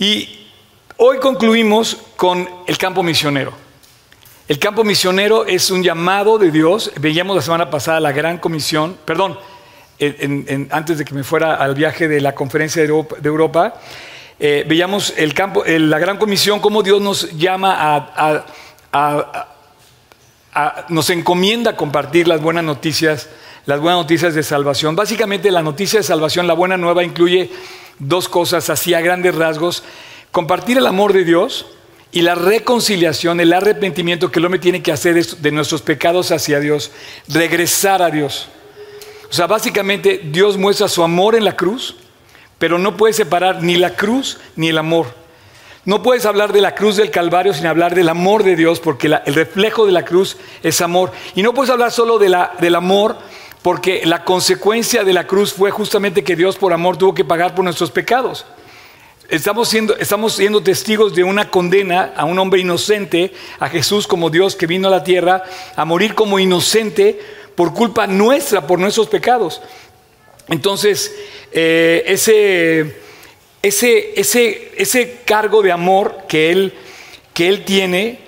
Y hoy concluimos con el campo misionero. El campo misionero es un llamado de Dios. Veíamos la semana pasada la gran comisión, perdón, antes de que me fuera al viaje de la conferencia de Europa, eh, veíamos el campo, la gran comisión, cómo Dios nos llama a, nos encomienda a compartir las buenas noticias, las buenas noticias de salvación. Básicamente la noticia de salvación, la buena nueva, incluye dos cosas así a grandes rasgos. Compartir el amor de Dios y la reconciliación, el arrepentimiento que el hombre tiene que hacer de nuestros pecados hacia Dios, regresar a Dios. O sea, básicamente Dios muestra su amor en la cruz, pero no puede separar ni la cruz ni el amor. No puedes hablar de la cruz del Calvario sin hablar del amor de Dios, porque el reflejo de la cruz es amor. Y no puedes hablar solo de la, del amor, porque la consecuencia de la cruz fue justamente que Dios por amor tuvo que pagar por nuestros pecados. Estamos siendo, testigos de una condena a un hombre inocente, a Jesús como Dios que vino a la tierra a morir como inocente por culpa nuestra, por nuestros pecados. Entonces, eh, ese, cargo de amor que él, que él tiene,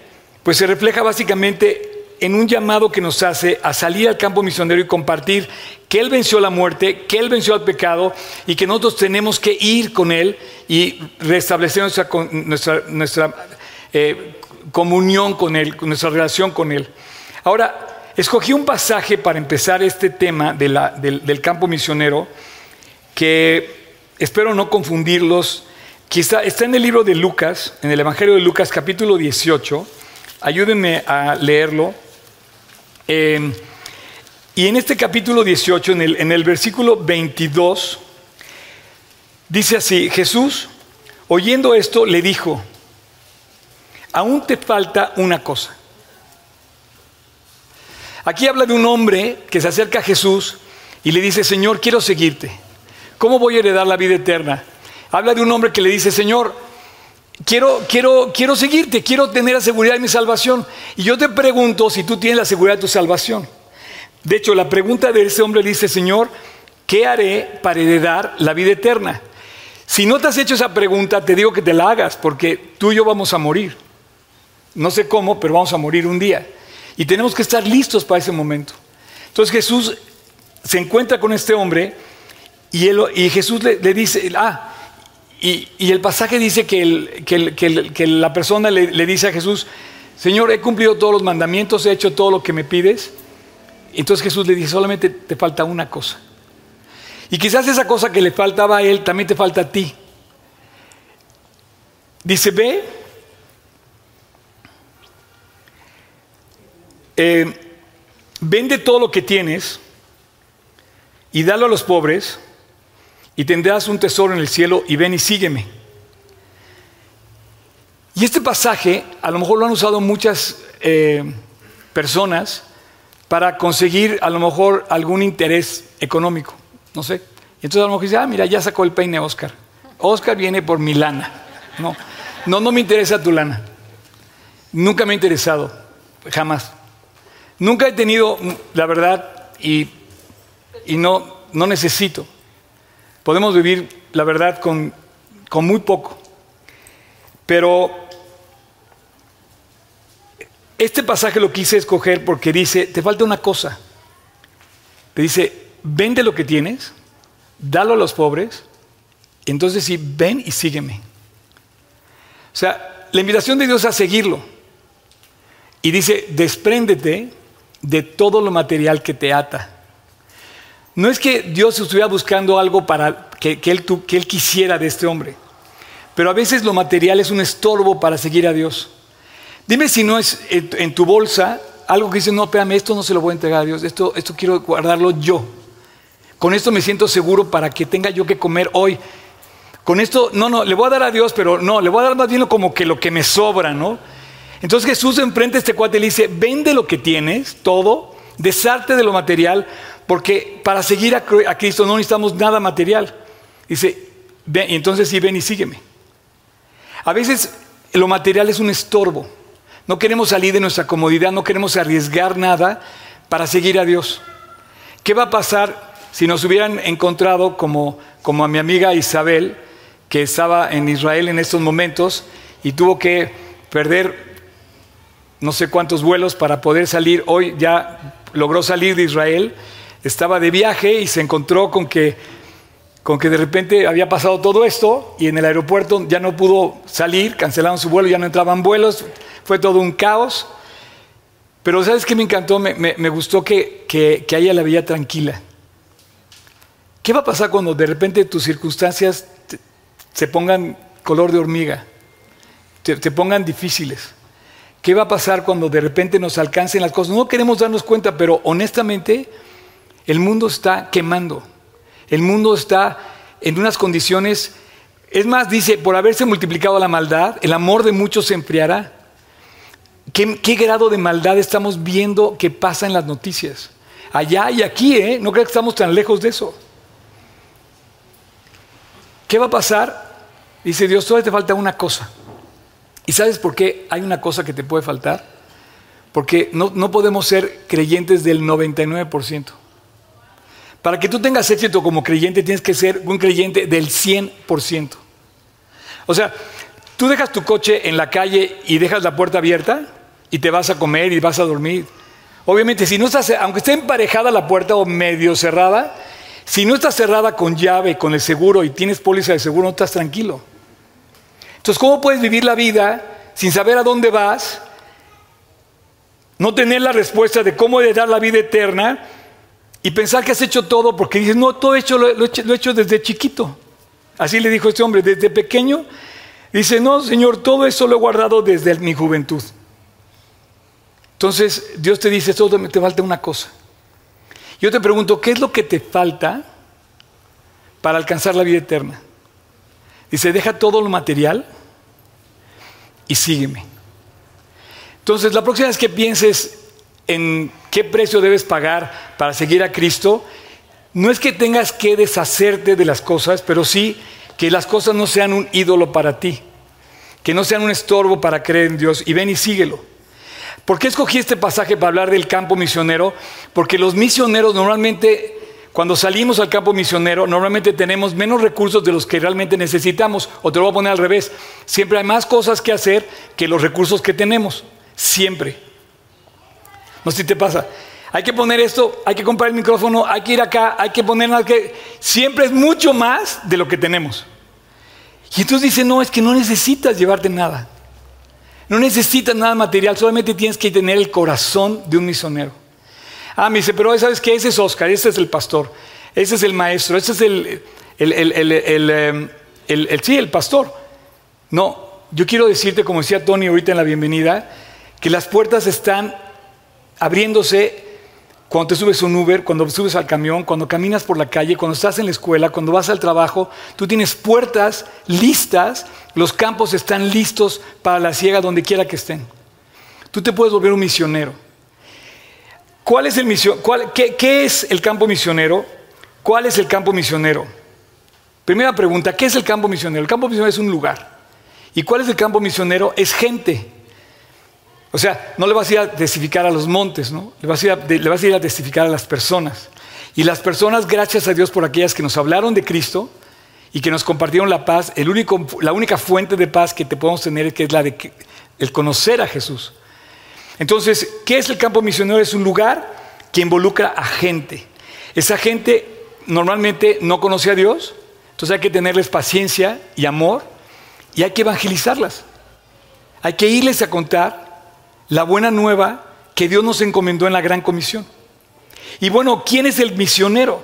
pues se refleja básicamente en un llamado que nos hace a salir al campo misionero y compartir que Él venció la muerte, que Él venció al pecado y que nosotros tenemos que ir con Él y restablecer nuestra, eh, comunión con Él, nuestra relación con Él. Ahora, Escogí un pasaje para empezar este tema del, campo misionero que espero no confundirlos. Que está, en el libro de Lucas, en el Evangelio de Lucas capítulo 18. Ayúdenme a leerlo. Em, y en este capítulo 18, en el, en el versículo 22, dice así, Jesús, oyendo esto, le dijo, aún te falta una cosa. Aquí habla de un hombre que se acerca a Jesús y le dice, Señor, quiero seguirte. ¿Cómo voy a heredar la vida eterna? Habla de un hombre que le dice, Señor, quiero, quiero, quiero seguirte, quiero tener la seguridad de mi salvación. Y yo te pregunto si tú tienes la seguridad de tu salvación. De hecho, la pregunta de ese hombre dice, Señor, ¿qué haré para heredar la vida eterna? Si no te has hecho esa pregunta, te digo que te la hagas, porque tú y yo vamos a morir. No sé cómo, pero vamos a morir un día. Y tenemos que estar listos para ese momento. Entonces Jesús se encuentra con este hombre y, y Jesús le, dice, ah, y, el pasaje dice que, la persona le, le, dice a Jesús, Señor, he cumplido todos los mandamientos, he hecho todo lo que me pides. Entonces Jesús le dice, solamente te falta una cosa. Y quizás esa cosa que le faltaba a él también te falta a ti. Dice, ve Eh, vende todo lo que tienes y dalo a los pobres y tendrás un tesoro en el cielo y ven y sígueme. Y este pasaje a lo mejor lo han usado muchas eh, personas para conseguir a lo mejor algún interés económico, no sé. Entonces a lo mejor dice, ah, mira, ya sacó el peine Oscar. Oscar viene por mi lana. No, no, no me interesa tu lana. Nunca me ha interesado, jamás. Nunca he tenido, la verdad, y, no, no necesito. Podemos vivir, la verdad, con, con muy poco. Pero este pasaje lo quise escoger porque dice, te falta una cosa. Te dice, vende lo que tienes, dalo a los pobres, entonces sí, ven y sígueme. O sea, la invitación de Dios es a seguirlo. Y dice, despréndete de todo lo material que te ata. No es que Dios estuviera buscando algo para que, él, quisiera de este hombre, pero a veces lo material es un estorbo para seguir a Dios. Dime si no es en tu bolsa algo que dice, no, espérame, esto no se lo voy a entregar a Dios, esto, quiero guardarlo yo. Con esto me siento seguro para que tenga yo que comer hoy. Con esto, no, no, le voy a dar a Dios, pero no, le voy a dar más bien como que lo que me sobra, ¿no? Entonces Jesús enfrente a este cuate y le dice, vende lo que tienes, todo, desarte de lo material, porque para seguir a, Cristo no necesitamos nada material. Dice, ven, entonces sí, ven y sígueme. A veces lo material es un estorbo. No queremos salir de nuestra comodidad, no queremos arriesgar nada para seguir a Dios. ¿Qué va a pasar si nos hubieran encontrado como, como a mi amiga Isabel, que estaba en Israel en estos momentos y tuvo que perder no sé cuántos vuelos para poder salir. Hoy ya logró salir de Israel, estaba de viaje y se encontró con que, con que de repente había pasado todo esto y en el aeropuerto ya no pudo salir, cancelaron su vuelo, ya no entraban vuelos, fue todo un caos. Pero ¿sabes qué me encantó? Me, gustó que, que, que, la veía tranquila. ¿Qué va a pasar cuando de repente tus circunstancias se pongan color de hormiga, te pongan difíciles? ¿Qué va a pasar cuando de repente nos alcancen las cosas? No queremos darnos cuenta, pero honestamente el mundo está quemando. El mundo está en unas condiciones, es más, dice, por haberse multiplicado la maldad, el amor de muchos se enfriará. ¿Qué, grado de maldad estamos viendo que pasa en las noticias? Allá y aquí, ¿eh? No creo que estamos tan lejos de eso. ¿Qué va a pasar? Dice Dios, todavía te falta una cosa. ¿Y sabes por qué hay una cosa que te puede faltar? Porque no, no podemos ser creyentes del 99%. Para que tú tengas éxito como creyente tienes que ser un creyente del 100%. O sea, tú dejas tu coche en la calle y dejas la puerta abierta y te vas a comer y vas a dormir. Obviamente, si no estás, aunque esté emparejada la puerta o medio cerrada, si no estás cerrada con llave, con el seguro y tienes póliza de seguro, no estás tranquilo. Entonces, ¿cómo puedes vivir la vida sin saber a dónde vas? No tener la respuesta de cómo dar la vida eterna y pensar que has hecho todo porque dices, no, todo hecho, lo, he hecho, desde chiquito. Así le dijo este hombre, desde pequeño. Dice, no, Señor, todo eso lo he guardado desde mi juventud. Entonces Dios te dice, solo te falta una cosa. Yo te pregunto, ¿qué es lo que te falta para alcanzar la vida eterna? Dice, deja todo lo material y sígueme. Entonces, la próxima vez que pienses en qué precio debes pagar para seguir a Cristo, no es que tengas que deshacerte de las cosas, pero sí que las cosas no sean un ídolo para ti, que no sean un estorbo para creer en Dios y ven y síguelo. ¿Por qué escogí este pasaje para hablar del campo misionero? Porque los misioneros normalmente cuando salimos al campo misionero, normalmente tenemos menos recursos de los que realmente necesitamos. O te lo voy a poner al revés. Siempre hay más cosas que hacer que los recursos que tenemos. Siempre. No si te pasa. Hay que poner esto, hay que comprar el micrófono, hay que ir acá, hay que poner nada que. Siempre es mucho más de lo que tenemos. Y entonces dice: No, es que no necesitas llevarte nada. No necesitas nada material, solamente tienes que tener el corazón de un misionero. Ah, me dice, pero ¿sabes qué? Ese es Oscar, ese es el pastor, ese es el maestro, ese es el, el, em, sí, el pastor. No, yo quiero decirte, como decía Tony ahorita en la bienvenida, que las puertas están abriéndose cuando te subes un Uber, cuando subes al camión, cuando caminas por la calle, cuando estás en la escuela, cuando vas al trabajo, tú tienes puertas listas, los campos están listos para la ciega donde quiera que estén. Tú te puedes volver un misionero. ¿Cuál es el misión? qué, es el campo misionero? ¿Cuál es el campo misionero? Primera pregunta, ¿qué es el campo misionero? El campo misionero es un lugar. ¿Y cuál es el campo misionero? Es gente. O sea, no le vas a ir a testificar a los montes, ¿no? Le vas a ir a, testificar a las personas. Y las personas, gracias a Dios por aquellas que nos hablaron de Cristo y que nos compartieron la paz, el único, la única fuente de paz que te podemos tener es que es la de el conocer a Jesús. Entonces, ¿qué es el campo misionero? Es un lugar que involucra a gente. Esa gente normalmente no conoce a Dios, entonces hay que tenerles paciencia y amor y hay que evangelizarlas. Hay que irles a contar la buena nueva que Dios nos encomendó en la gran comisión. Y bueno, ¿quién es el misionero?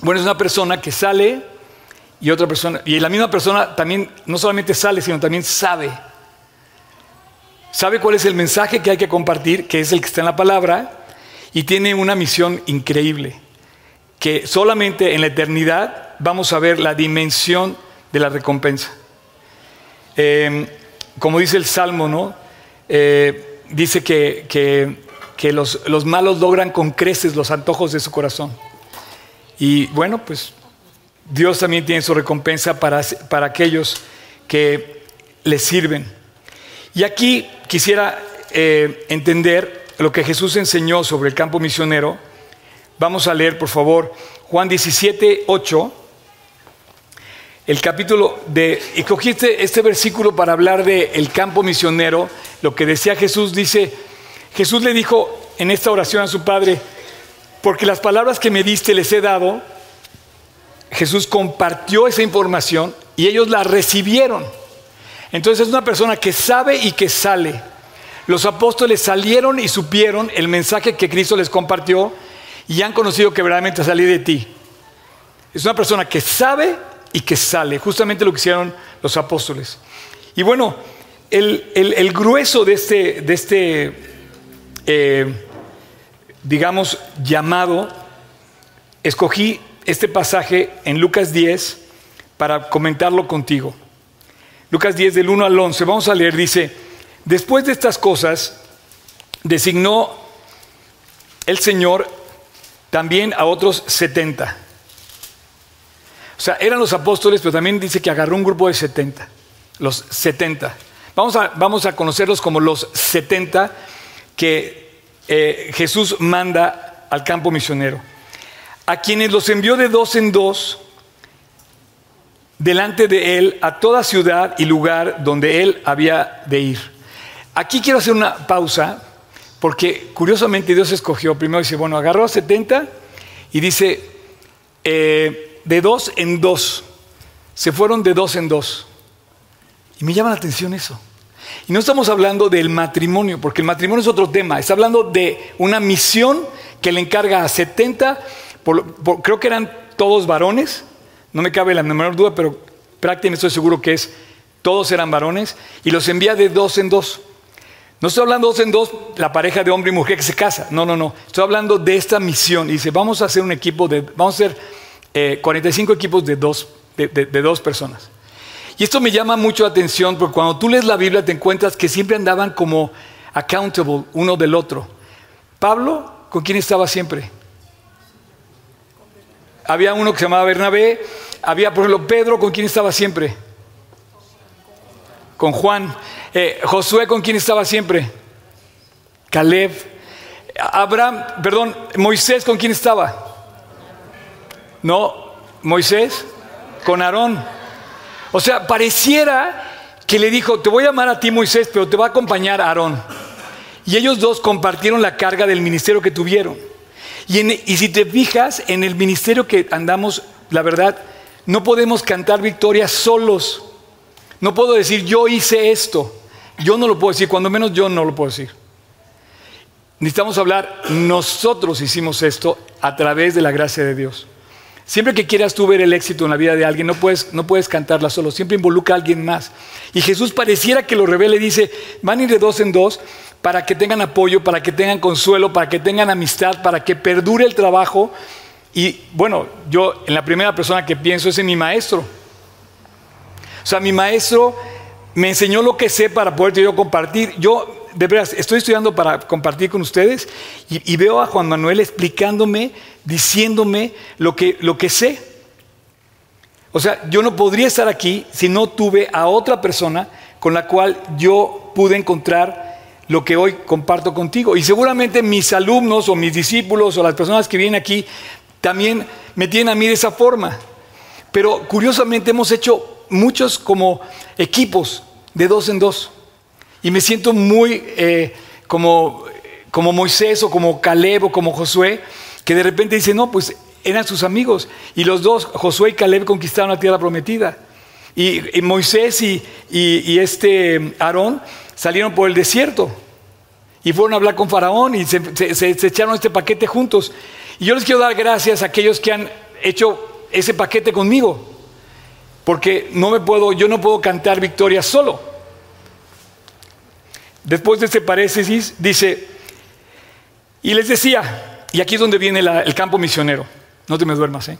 Bueno, es una persona que sale y otra persona, y la misma persona también no solamente sale, sino también sabe sabe cuál es el mensaje que hay que compartir, que es el que está en la palabra, y tiene una misión increíble, que solamente en la eternidad vamos a ver la dimensión de la recompensa. Em, como dice el Salmo, ¿no? Eh, dice que, los, malos logran con creces los antojos de su corazón. Y bueno, pues Dios también tiene su recompensa para, para aquellos que le sirven. Y aquí quisiera eh, entender lo que Jesús enseñó sobre el campo misionero. Vamos a leer, por favor, Juan 17, 8. El capítulo de, y cogiste este versículo para hablar del el campo misionero, lo que decía Jesús, dice, Jesús le dijo en esta oración a su Padre, porque las palabras que me diste les he dado, Jesús compartió esa información y ellos la recibieron. Entonces es una persona que sabe y que sale. Los apóstoles salieron y supieron el mensaje que Cristo les compartió y han conocido que verdaderamente salí de ti. Es una persona que sabe y que sale, justamente lo que hicieron los apóstoles. Y bueno, el, grueso de este, de este eh, digamos, llamado, escogí este pasaje en Lucas 10 para comentarlo contigo. Lucas 10 del 1 al 11, vamos a leer, dice, después de estas cosas, designó el Señor también a otros 70 o sea, eran los apóstoles, pero también dice que agarró un grupo de 70, los 70. Vamos a, vamos a conocerlos como los 70 que eh, Jesús manda al campo misionero. A quienes los envió de dos en dos delante de él a toda ciudad y lugar donde él había de ir. Aquí quiero hacer una pausa porque curiosamente Dios escogió, primero dice, bueno, agarró a 70 y dice, eh, de dos en dos. Se fueron de dos en dos. Y me llama la atención eso. Y no estamos hablando del matrimonio, porque el matrimonio es otro tema. Está hablando de una misión que le encarga a 70, creo que eran todos varones, no me cabe la menor duda, pero prácticamente estoy seguro que es, todos eran varones, y los envía de dos en dos. No estoy hablando dos en dos, la pareja de hombre y mujer que se casa, no, no, no. Estoy hablando de esta misión. Y dice, vamos a hacer un equipo de, vamos a hacer 45 eh, equipos de dos, de, dos personas. Y esto me llama mucho la atención porque cuando tú lees la Biblia te encuentras que siempre andaban como accountable uno del otro. Pablo, ¿con quién estaba siempre? Había uno que se llamaba Bernabé, había por ejemplo Pedro, ¿con quién estaba siempre? Con Juan. Eh, Josué, ¿con quién estaba siempre? Caleb. Abraham, perdón, Moisés, ¿con quién estaba? No, Moisés con Aarón. O sea, pareciera que le dijo, te voy a amar a ti Moisés, pero te va a acompañar Aarón. Y ellos dos compartieron la carga del ministerio que tuvieron. Y, y si te fijas en el ministerio que andamos, la verdad, no podemos cantar victorias solos. No puedo decir, yo hice esto. Yo no lo puedo decir, cuando menos yo no lo puedo decir. Necesitamos hablar, nosotros hicimos esto a través de la gracia de Dios. Siempre que quieras tú ver el éxito en la vida de alguien, no puedes, no puedes cantarla solo, siempre involucra a alguien más. Y Jesús pareciera que lo revele, dice, van a ir de dos en dos para que tengan apoyo, para que tengan consuelo, para que tengan amistad, para que perdure el trabajo. Y bueno, yo en la primera persona que pienso es en mi maestro. O sea, mi maestro me enseñó lo que sé para poder yo compartir. Yo de verdad, estoy estudiando para compartir con ustedes y, veo a Juan Manuel explicándome, diciéndome lo que, lo que sé. O sea, yo no podría estar aquí si no tuve a otra persona con la cual yo pude encontrar lo que hoy comparto contigo. Y seguramente mis alumnos o mis discípulos o las personas que vienen aquí también me tienen a mí de esa forma. Pero curiosamente hemos hecho muchos como equipos de dos en dos. Y me siento muy eh, como, como Moisés o como Caleb o como Josué, que de repente dice, no, pues eran sus amigos. Y los dos, Josué y Caleb, conquistaron la tierra prometida. Y, Moisés y, este Aarón salieron por el desierto. Y fueron a hablar con Faraón y se, se, echaron este paquete juntos. Y yo les quiero dar gracias a aquellos que han hecho ese paquete conmigo. Porque no me puedo, yo no puedo cantar victoria solo. Después de este paréntesis, dice, y les decía, y aquí es donde viene el campo misionero, no te me duermas, ¿eh?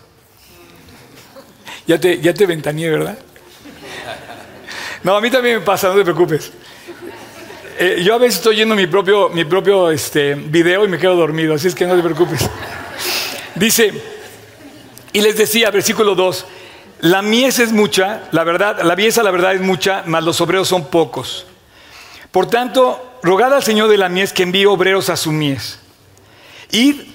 Ya te, ya te ventaneé, ¿verdad? No, a mí también me pasa, no te preocupes. Eh, yo a veces estoy yendo mi propio, mi propio este, video y me quedo dormido, así es que no te preocupes. Dice, y les decía, versículo 2, la mies es mucha, la verdad, la mies la verdad es mucha, mas los obreros son pocos. Por tanto, rogad al Señor de la mies que envíe obreros a su mies. Y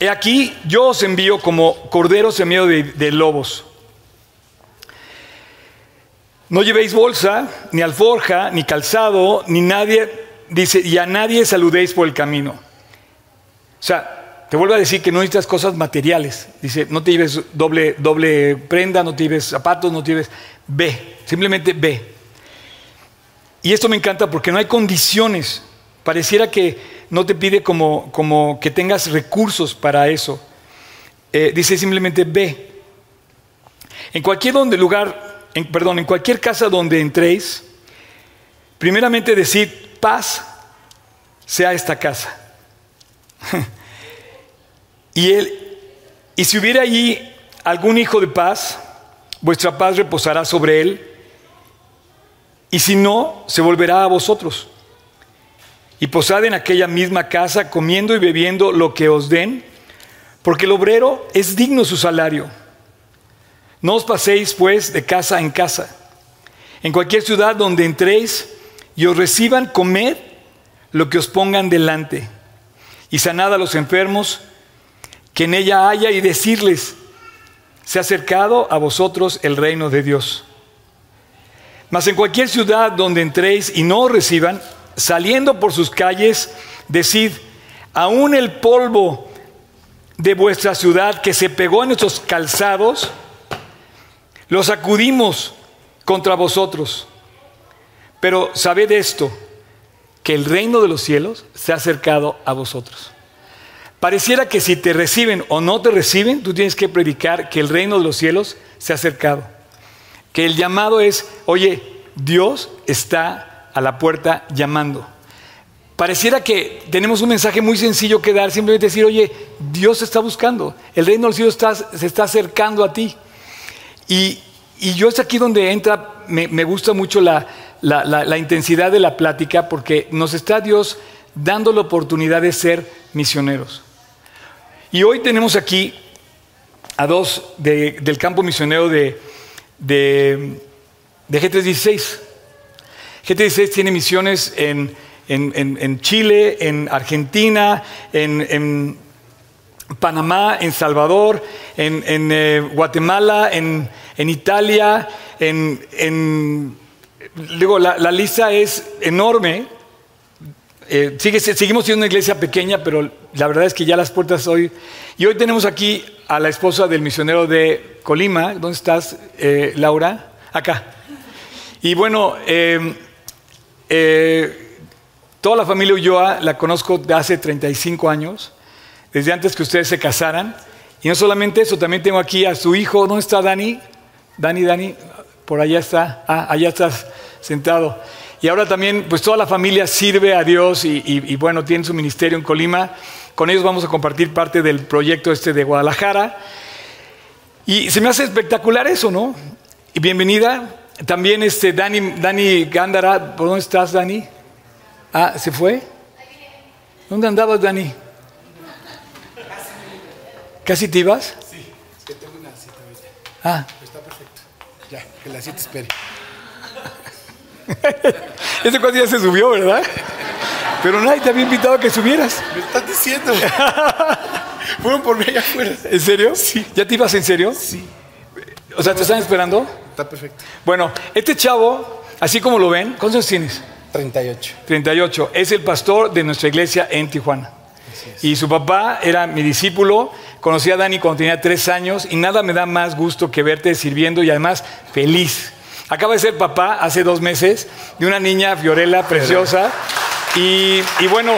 he aquí, yo os envío como corderos en medio de, lobos. No llevéis bolsa, ni alforja, ni calzado, ni nadie, dice, y a nadie saludéis por el camino. O sea, te vuelvo a decir que no necesitas cosas materiales. Dice, no te lleves doble, doble prenda, no te lleves zapatos, no te lleves... Ve, simplemente ve. Y esto me encanta porque no hay condiciones. Pareciera que no te pide como, como que tengas recursos para eso. Eh, dice simplemente ve. En cualquier donde lugar perdón, en cualquier casa donde entréis, primeramente decid paz sea esta casa. y él, y si hubiera allí algún hijo de paz, vuestra paz reposará sobre él, y si no, se volverá a vosotros. Y posad en aquella misma casa, comiendo y bebiendo lo que os den, porque el obrero es digno su salario. No os paséis pues de casa en casa. En cualquier ciudad donde entréis y os reciban, comed lo que os pongan delante. Y sanad a los enfermos que en ella haya y decirles, se ha acercado a vosotros el reino de Dios. Mas en cualquier ciudad donde entréis y no os reciban, saliendo por sus calles, decid, aún el polvo de vuestra ciudad que se pegó en nuestros calzados, lo sacudimos contra vosotros. Pero sabed esto, que el reino de los cielos se ha acercado a vosotros. Pareciera que si te reciben o no te reciben, tú tienes que predicar que el reino de los cielos se ha acercado. Que el llamado es, oye, Dios está a la puerta llamando. Pareciera que tenemos un mensaje muy sencillo que dar, simplemente decir, oye, Dios está buscando, el reino de los cielos se está acercando a ti. Y, yo es aquí donde entra, me, gusta mucho la, intensidad de la plática porque nos está Dios dando la oportunidad de ser misioneros. Y hoy tenemos aquí a dos del campo misionero de, de, de G316. G316 tiene misiones en, en Chile, en Argentina, en Panamá, en Salvador, en, eh, Guatemala, en, Italia, en, digo, la, lista es enorme. Eh, seguimos siendo una iglesia pequeña, pero la verdad es que ya las puertas hoy... Y hoy tenemos aquí a la esposa del misionero de Colima. ¿Dónde estás, eh, Laura? Acá. Y bueno, toda la familia Ulloa la conozco de hace 35 años desde antes que ustedes se casaran. Y no solamente eso, también tengo aquí a su hijo. ¿Dónde está Dani? Dani, Dani, por allá está. Ah, allá estás sentado. Y ahora también, pues toda la familia sirve a Dios y, bueno, tiene su ministerio en Colima. Con ellos vamos a compartir parte del proyecto este de Guadalajara. Y se me hace espectacular eso, ¿no? Y bienvenida. También este Dani, Dani Gándara, ¿por dónde estás, Dani? Ah, ¿se fue? ¿Dónde andabas, Dani? ¿Casi te ibas? Sí, es que tengo una cita ahorita. Ah. está perfecto. Ya, que la cita espere. Ese cuando ya se subió, ¿verdad? Pero nadie te había invitado a que subieras. Me estás diciendo. Fueron por mí allá afuera. ¿En serio? Sí. ¿Ya te ibas en serio? Sí. O sea, ¿te están esperando? Está perfecto. Bueno, este chavo, así como lo ven, ¿cuántos años tienes? 38. 38. Es el pastor de nuestra iglesia en Tijuana. Y su papá era mi discípulo Conocí a Dani cuando tenía tres años y nada me da más gusto que verte sirviendo y además feliz. Acaba de ser papá hace dos meses de una niña Fiorella preciosa y, y bueno,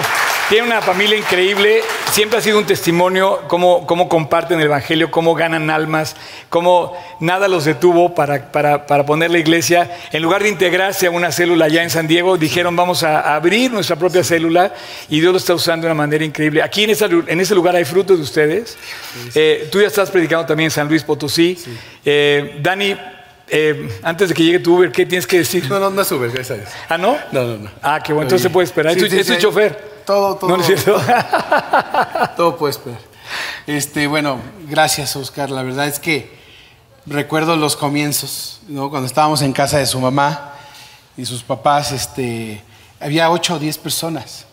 tiene una familia increíble, siempre ha sido un testimonio cómo, cómo comparten el Evangelio, cómo ganan almas, cómo nada los detuvo para, para, para, poner la iglesia. En lugar de integrarse a una célula allá en San Diego, dijeron vamos a abrir nuestra propia célula y Dios lo está usando de una manera increíble. Aquí en, en ese lugar hay frutos de ustedes. Eh, tú ya estás predicando también en San Luis Potosí. Eh, Dani, eh, antes de que llegue tu Uber, ¿qué tienes que decir? No, no, no es Uber, gracias a Dios. ¿Ah, no? No, no, no. Ah, qué bueno, entonces se puede esperar. Sí, es, sí, tu sí. chofer. Todo, todo. ¿No es cierto? todo puede esperar. Este, bueno, gracias, Oscar. La verdad es que recuerdo los comienzos, ¿no? Cuando estábamos en casa de su mamá y sus papás, este, había ocho o diez personas.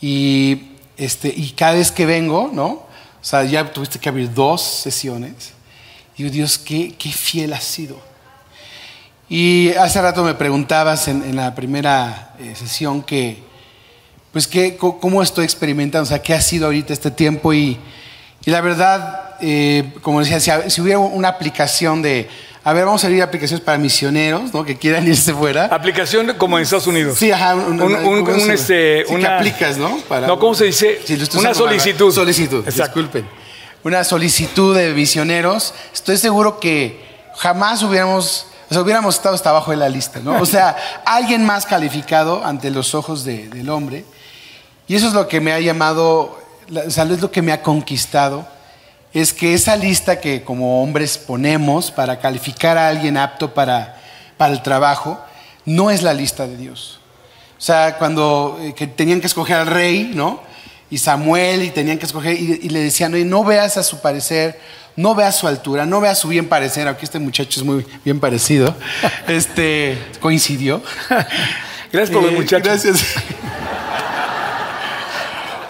Y, este, y cada vez que vengo, ¿no? O sea, ya tuviste que abrir dos sesiones. Digo, Dios, qué, qué fiel has sido. Y hace rato me preguntabas en, en la primera eh, sesión que, pues, que, cómo estoy experimentando, o sea, qué ha sido ahorita este tiempo. Y, y la verdad, eh, como decía, si, si hubiera una aplicación de, a ver, vamos a abrir aplicaciones para misioneros, ¿no? Que quieran irse fuera. Aplicación como en Estados Unidos. Sí, ajá. Un, Un- un- ¿cómo un, este, Sí, que una- aplicas, ¿no? Para- No, ¿cómo se dice? Sí, Una solicitud. Solicitud, Exacto. disculpen. Una solicitud de misioneros. Estoy seguro que jamás hubiéramos, o sea, hubiéramos estado hasta abajo de la lista, ¿no? O sea, alguien más calificado ante los ojos de- del hombre. Y eso es lo que me ha llamado, la- o sea, es lo que me ha conquistado, es que esa lista que como hombres ponemos para calificar a alguien apto para, para el trabajo, no es la lista de Dios. O sea, cuando eh, que tenían que escoger al rey, ¿no? Y Samuel, y tenían que escoger, y, y le decían, oye, no veas a su parecer, no veas su altura, no veas su bien parecer, aunque este muchacho es muy bien parecido, este, coincidió. Gracias por los Eh, muchachos. Gracias.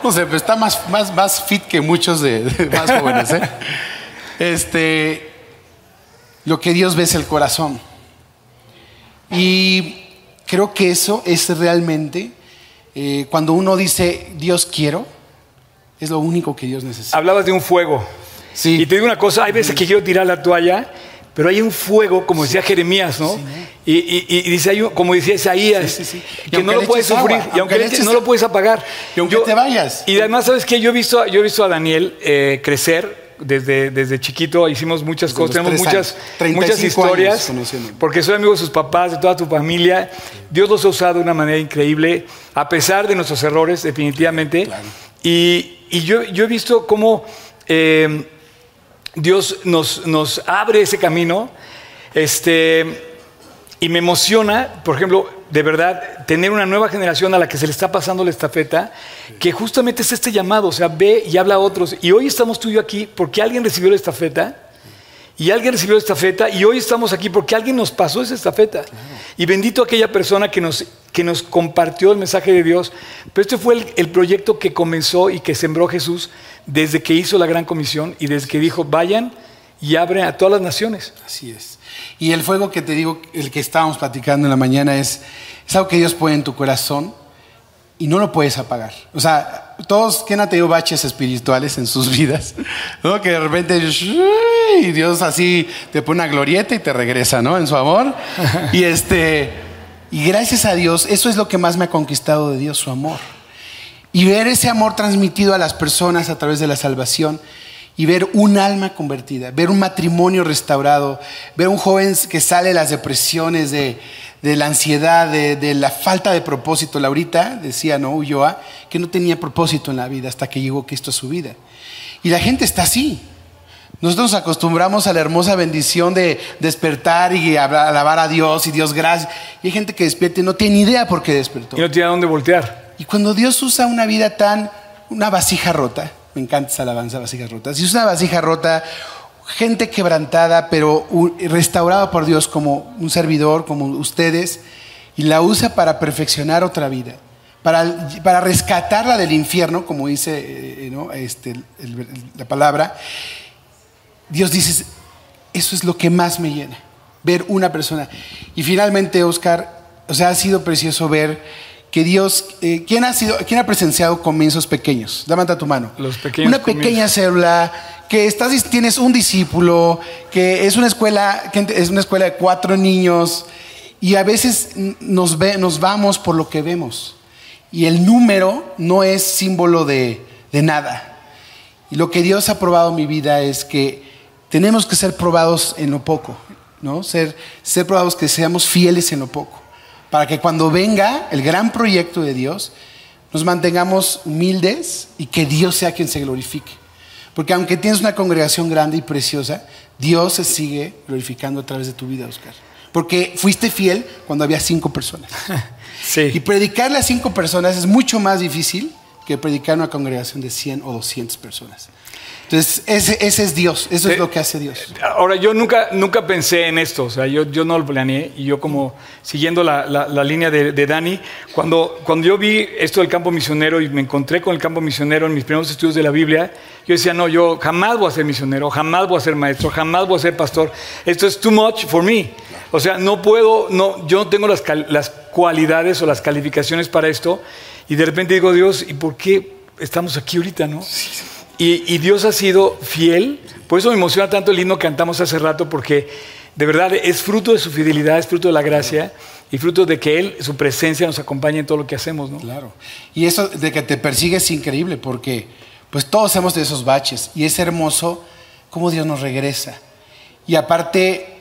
No sé, pero está más, más, más fit que muchos de, de más jóvenes. ¿eh? Este, lo que Dios ve es el corazón. Y creo que eso es realmente, eh, cuando uno dice Dios quiero, es lo único que Dios necesita. Hablabas de un fuego. Sí. Y te digo una cosa, hay veces que quiero tirar la toalla, pero hay un fuego, como decía Jeremías, ¿no? Y, y- y dice, como decía Isaías, Sí, sí, sí. Que no lo puedes sufrir, agua, y aunque le eches, no lo puedes apagar. Y aunque te vayas. Y además, ¿sabes qué? Yo he visto, yo he visto a Daniel eh, crecer. Desde, desde chiquito hicimos muchas Desde cosas, tenemos muchas, años. 35 muchas historias, porque soy amigo de sus papás, de toda tu familia. Dios los ha usado de una manera increíble, a pesar de nuestros errores, definitivamente. Claro. Y, y yo, yo he visto cómo eh, Dios nos, nos abre ese camino. Este, y me emociona, por ejemplo, de verdad, tener una nueva generación a la que se le está pasando la estafeta, que justamente es este llamado, o sea, ve y habla a otros. Y hoy estamos tú y yo aquí porque alguien recibió la estafeta, y alguien recibió la estafeta, y hoy estamos aquí porque alguien nos pasó esa estafeta. Y bendito aquella persona que nos, que nos compartió el mensaje de Dios. Pero este fue el, proyecto que comenzó y que sembró Jesús desde que hizo la gran comisión y desde que dijo, vayan y abren a todas las naciones. Así es. Y el fuego que te digo, el que estábamos platicando en la mañana, es, es algo que Dios pone en tu corazón y no lo puedes apagar. O sea, todos, ¿quién ha tenido baches espirituales en sus vidas? ¿No? Que de repente, y Dios así te pone una glorieta y te regresa, ¿no? En su amor. Y este, y gracias a Dios, eso es lo que más me ha conquistado de Dios, su amor. Y ver ese amor transmitido a las personas a través de la salvación y ver un alma convertida, ver un matrimonio restaurado, ver un joven que sale de las depresiones, de, de la ansiedad, de, de la falta de propósito. Laurita decía, ¿no? Ulloa, que no tenía propósito en la vida hasta que llegó Cristo a su vida. Y la gente está así. Nosotros nos acostumbramos a la hermosa bendición de despertar y alabar a Dios y Dios gracias. Y hay gente que despierta y no tiene ni idea por qué despertó. Y no tiene a dónde voltear. Y cuando Dios usa una vida tan, una vasija rota, me encanta esa alabanza, vasijas rotas, si usa una vasija rota, gente quebrantada, pero restaurada por Dios como un servidor, como ustedes, y la usa para perfeccionar otra vida, para, para rescatarla del infierno, como dice eh, ¿no? este, el- el- la palabra, Dios dice, eso es lo que más me llena, ver una persona. Y finalmente, Oscar, o sea, ha sido precioso ver que Dios, eh, ¿quién, ha sido, ¿quién ha presenciado comienzos pequeños? Levanta tu mano. Los pequeños Una comienzos. pequeña célula, que estás, tienes un discípulo, que es una escuela, que es una escuela de cuatro niños, y a veces nos, ve, nos vamos por lo que vemos. Y el número no es símbolo de, de nada. Y lo que Dios ha probado en mi vida es que tenemos que ser probados en lo poco, ¿no? Ser, ser probados que seamos fieles en lo poco, para que cuando venga el gran proyecto de Dios, nos mantengamos humildes y que Dios sea quien se glorifique. Porque aunque tienes una congregación grande y preciosa, Dios se sigue glorificando a través de tu vida, Oscar. Porque fuiste fiel cuando había cinco personas. Y Sí. predicarle a cinco personas es mucho más difícil que predicar a una congregación de 100 o 200 personas. Entonces, ese, ese es Dios, eso es Eh, lo que hace Dios. Ahora, yo nunca, nunca pensé en esto, o sea, yo, yo no lo planeé y yo como siguiendo la, la- la línea de, de Dani, cuando, cuando yo vi esto del campo misionero y me encontré con el campo misionero en mis primeros estudios de la Biblia, yo decía, no, yo jamás voy a ser misionero, jamás voy a ser maestro, jamás voy a ser pastor, esto es too much for me. O sea, no puedo, no, yo no tengo las, las cualidades o las calificaciones para esto y de repente digo, Dios, ¿y por qué estamos aquí ahorita, no? Y, y Dios ha sido fiel. Por eso me emociona tanto el himno que cantamos hace rato, porque de verdad es fruto de su fidelidad, es fruto de la gracia y fruto de que Él, su presencia, nos acompaña en todo lo que hacemos. ¿no? Claro. Y eso de que te persigue es increíble porque pues todos hemos de esos baches y es hermoso cómo Dios nos regresa. Y aparte,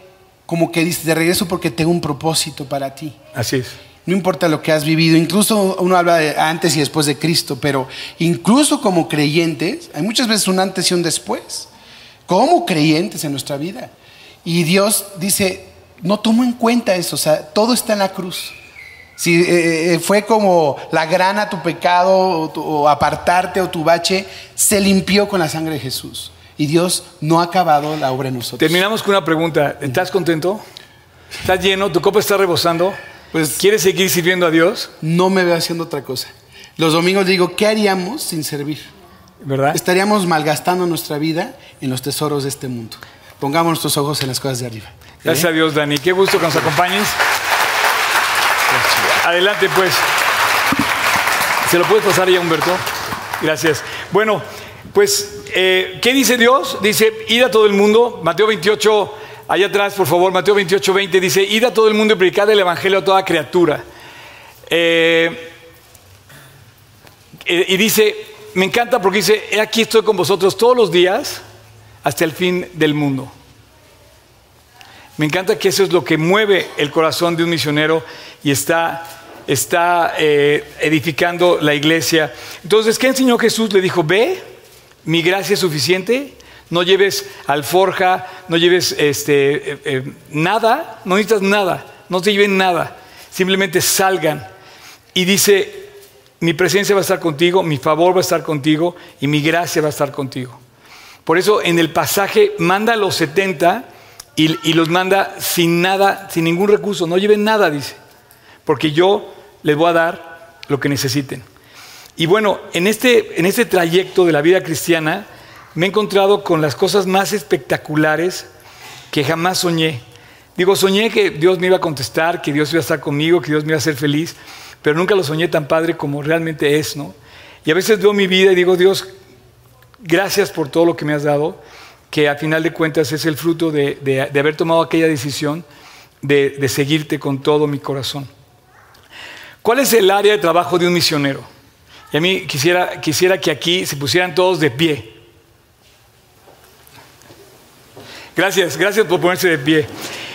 como que dice, te regreso porque tengo un propósito para ti. Así es. No importa lo que has vivido, incluso uno habla de antes y después de Cristo, pero incluso como creyentes, hay muchas veces un antes y un después, como creyentes en nuestra vida. Y Dios dice, no tomo en cuenta eso, o sea, todo está en la cruz. Si eh, eh, fue como la grana tu pecado o, apartarte o tu bache, se limpió con la sangre de Jesús. Y Dios no ha acabado la obra en nosotros. Terminamos con una pregunta. ¿Estás contento? ¿Estás lleno? ¿Tu copa está rebosando? Pues- ¿Quieres seguir sirviendo a Dios? No me veo haciendo otra cosa. Los domingos digo, ¿qué haríamos sin servir? ¿Verdad? Estaríamos malgastando nuestra vida en los tesoros de este mundo. Pongamos nuestros ojos en las cosas de arriba. Gracias a Dios, Dani. Qué gusto que nos acompañes. Adelante, pues. ¿Se lo puedes pasar ya, Humberto? Gracias. Bueno, pues, eh, ¿qué dice Dios? Dice, id a todo el mundo. Mateo 28, allá atrás, por favor, Mateo 28, 20, dice, id a todo el mundo y predicad el Evangelio a toda criatura. Eh, eh, y dice, me encanta porque dice, he aquí estoy con vosotros todos los días hasta el fin del mundo. Me encanta que eso es lo que mueve el corazón de un misionero y está, está eh, edificando la iglesia. Entonces, ¿qué enseñó Jesús? Le dijo, ve, mi gracia es suficiente, no lleves alforja, no lleves este, eh, eh, nada, no necesitas nada, no te lleven nada, simplemente salgan. Y dice, mi presencia va a estar contigo, mi favor va a estar contigo y mi gracia va a estar contigo. Por eso en el pasaje manda a los 70 y, y los manda sin nada, sin ningún recurso. No lleven nada, dice. Porque yo les voy a dar lo que necesiten. Y bueno, en este, en este trayecto de la vida cristiana me he encontrado con las cosas más espectaculares que jamás soñé. Digo, soñé que Dios me iba a contestar, que Dios iba a estar conmigo, que Dios me iba a hacer feliz, pero nunca lo soñé tan padre como realmente es, ¿no? Y a veces veo mi vida y digo, Dios, gracias por todo lo que me has dado, que a final de cuentas es el fruto de, de- haber tomado aquella decisión de, de seguirte con todo mi corazón. ¿Cuál es el área de trabajo de un misionero? Y a mí quisiera, quisiera que aquí se pusieran todos de pie. Gracias, gracias por ponerse de pie.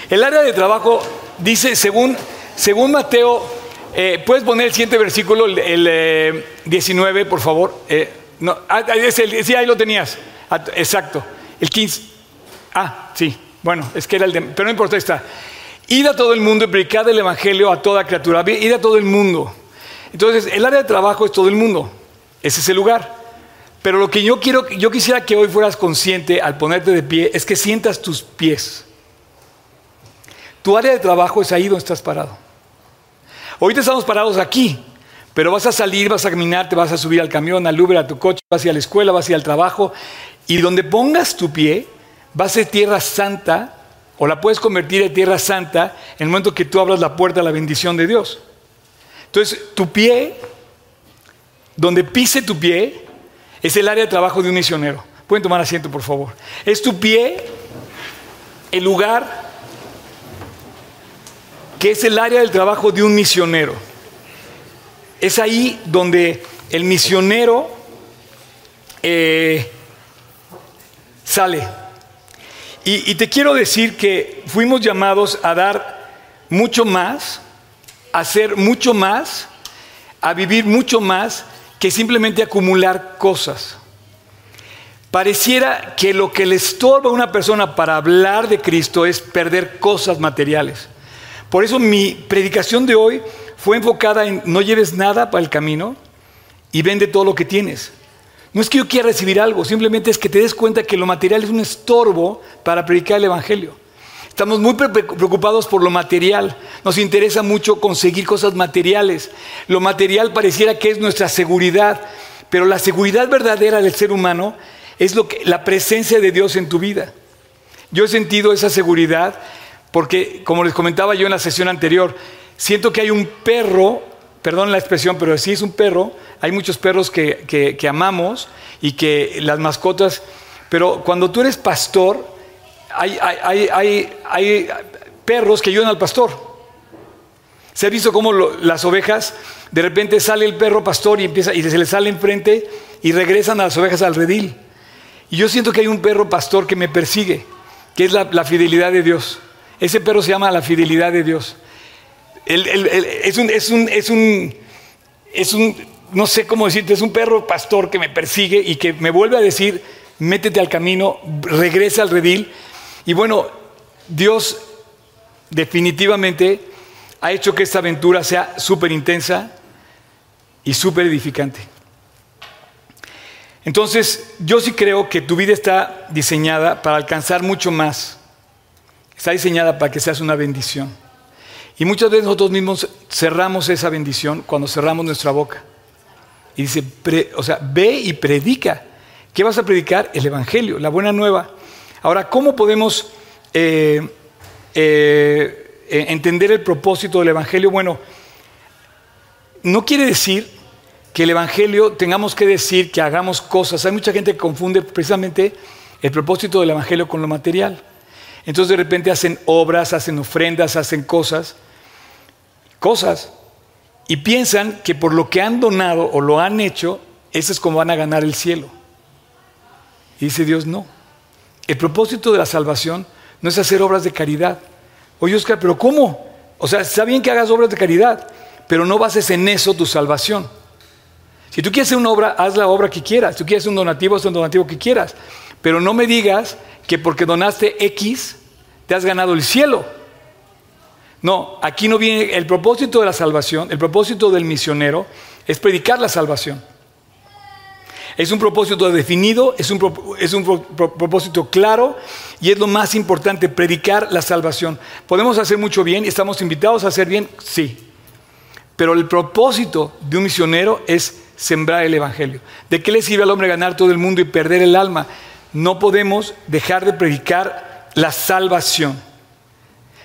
El área de trabajo dice, según, según Mateo, eh, ¿puedes poner el siguiente versículo, el, el, eh, 19, por favor? Eh, no, ah, sí, ahí lo tenías. Ah, exacto. El 15. Ah, sí. Bueno, es que era el de... Pero no importa, está. Id a todo el mundo y predicad el Evangelio a toda criatura. Id a todo el mundo. Entonces, el área de trabajo es todo el mundo. Ese es el lugar. Pero lo que yo quiero, yo quisiera que hoy fueras consciente al ponerte de pie es que sientas tus pies. Tu área de trabajo es ahí donde estás parado. Ahorita estamos parados aquí, pero vas a salir, vas a caminar, te vas a subir al camión, al Uber, a tu coche, vas a ir a la escuela, vas a ir al trabajo, y donde pongas tu pie va a ser tierra santa, o la puedes convertir en tierra santa en el momento que tú abras la puerta a la bendición de Dios. Entonces, tu pie, donde pise tu pie, es el área de trabajo de un misionero. Pueden tomar asiento, por favor. Es tu pie, el lugar que es el área del trabajo de un misionero. Es ahí donde el misionero eh, sale. Y, y te quiero decir que fuimos llamados a dar mucho más, a hacer mucho más, a vivir mucho más que simplemente acumular cosas. Pareciera que lo que le estorba a una persona para hablar de Cristo es perder cosas materiales. Por eso mi predicación de hoy fue enfocada en no lleves nada para el camino y vende todo lo que tienes. No es que yo quiera recibir algo, simplemente es que te des cuenta que lo material es un estorbo para predicar el Evangelio. Estamos muy preocupados por lo material. Nos interesa mucho conseguir cosas materiales. Lo material pareciera que es nuestra seguridad, pero la seguridad verdadera del ser humano es lo que, la presencia de Dios en tu vida. Yo he sentido esa seguridad porque, como les comentaba yo en la sesión anterior, siento que hay un perro, perdón la expresión, pero sí es un perro, hay muchos perros que, amamos y que las mascotas, pero cuando tú eres pastor, hay, perros que ayudan al pastor. Se ha visto cómo las ovejas, de repente sale el perro pastor y empieza y se le sale enfrente y regresan a las ovejas al redil. Y yo siento que hay un perro pastor que me persigue, que es la, fidelidad de Dios. Ese perro se llama la fidelidad de Dios. es, un, es, un, es, un, es un, no sé cómo decirte, es un perro pastor que me persigue y que me vuelve a decir, métete al camino, regresa al redil y bueno, Dios definitivamente ha hecho que esta aventura sea súper intensa y súper edificante. Entonces, yo sí creo que tu vida está diseñada para alcanzar mucho más. Está diseñada para que seas una bendición. Y muchas veces nosotros mismos cerramos esa bendición cuando cerramos nuestra boca. Y dice, o sea, ve y predica. ¿Qué vas a predicar? El Evangelio, la buena nueva. Ahora, ¿cómo podemos eh, eh, entender el propósito del Evangelio? Bueno, no quiere decir que el Evangelio tengamos que decir que hagamos cosas. Hay mucha gente que confunde precisamente el propósito del Evangelio con lo material. Entonces de repente hacen obras, hacen ofrendas, hacen cosas, cosas, y piensan que por lo que han donado o lo han hecho, eso es como van a ganar el cielo. Y dice Dios, no. El propósito de la salvación no es hacer obras de caridad. Oye, Oscar, pero ¿cómo? O sea, está bien que hagas obras de caridad, pero no bases en eso tu salvación. Si tú quieres hacer una obra, haz la obra que quieras. Si tú quieres un donativo, haz un donativo que quieras. Pero no me digas que porque donaste X, te has ganado el cielo. No, aquí no viene el propósito de la salvación, el propósito del misionero es predicar la salvación. Es un propósito definido, es un, es un propósito claro y es lo más importante, predicar la salvación. ¿Podemos hacer mucho bien estamos invitados a hacer bien? Sí. Pero el propósito de un misionero es sembrar el Evangelio. ¿De qué le sirve al hombre ganar todo el mundo y perder el alma? No podemos dejar de predicar la salvación.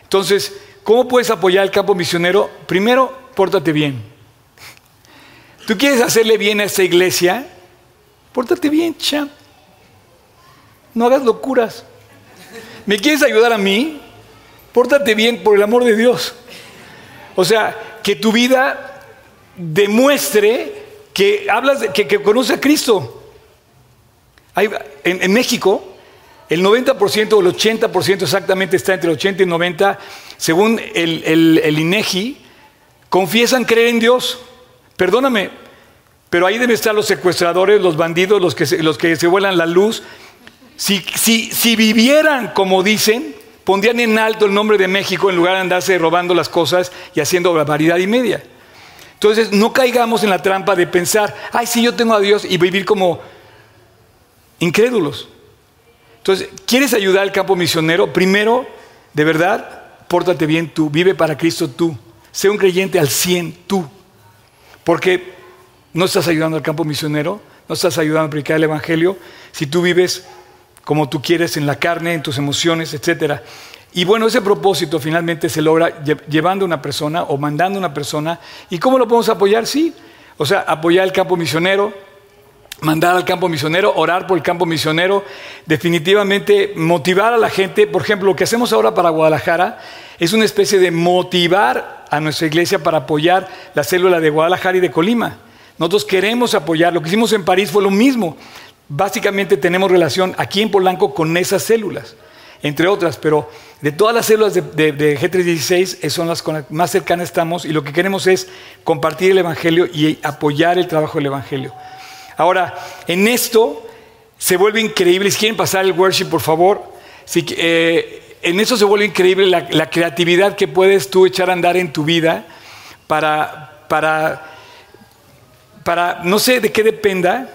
Entonces, ¿cómo puedes apoyar el campo misionero? Primero, pórtate bien. ¿Tú quieres hacerle bien a esta iglesia? Pórtate bien, champ. No hagas locuras. ¿Me quieres ayudar a mí? Pórtate bien por el amor de Dios. O sea, que tu vida demuestre que hablas, de, que, conoce a Cristo. en, México, el 90% o el 80% exactamente está entre el 80 y 90, según el, el, el INEGI, confiesan creer en Dios. Perdóname, pero ahí deben estar los secuestradores, los bandidos, los que se, los que se vuelan la luz. Si, si, si vivieran como dicen, pondrían en alto el nombre de México en lugar de andarse robando las cosas y haciendo barbaridad y media. Entonces, no caigamos en la trampa de pensar, ay, sí, yo tengo a Dios y vivir como incrédulos. Entonces, ¿quieres ayudar al campo misionero? Primero, de verdad, pórtate bien tú, vive para Cristo tú, sé un creyente al 100 tú. Porque no estás ayudando al campo misionero, no estás ayudando a predicar el Evangelio si tú vives como tú quieres en la carne, en tus emociones, etc. Y bueno, ese propósito finalmente se logra llevando a una persona o mandando a una persona. ¿Y cómo lo podemos apoyar? Sí. O sea, apoyar el campo misionero, mandar al campo misionero, orar por el campo misionero, definitivamente motivar a la gente. Por ejemplo, lo que hacemos ahora para Guadalajara es una especie de motivar a nuestra iglesia para apoyar la célula de Guadalajara y de Colima. Nosotros queremos apoyar. Lo que hicimos en París fue lo mismo. Básicamente tenemos relación aquí en Polanco con esas células, entre otras, pero de todas las células de, G316 son las con las más cercanas estamos y lo que queremos es compartir el Evangelio y apoyar el trabajo del Evangelio. Ahora, en esto se vuelve increíble, si quieren pasar el worship, por favor, eh, en eso se vuelve increíble la, la, creatividad que puedes tú echar a andar en tu vida para, para para, no sé de qué dependa,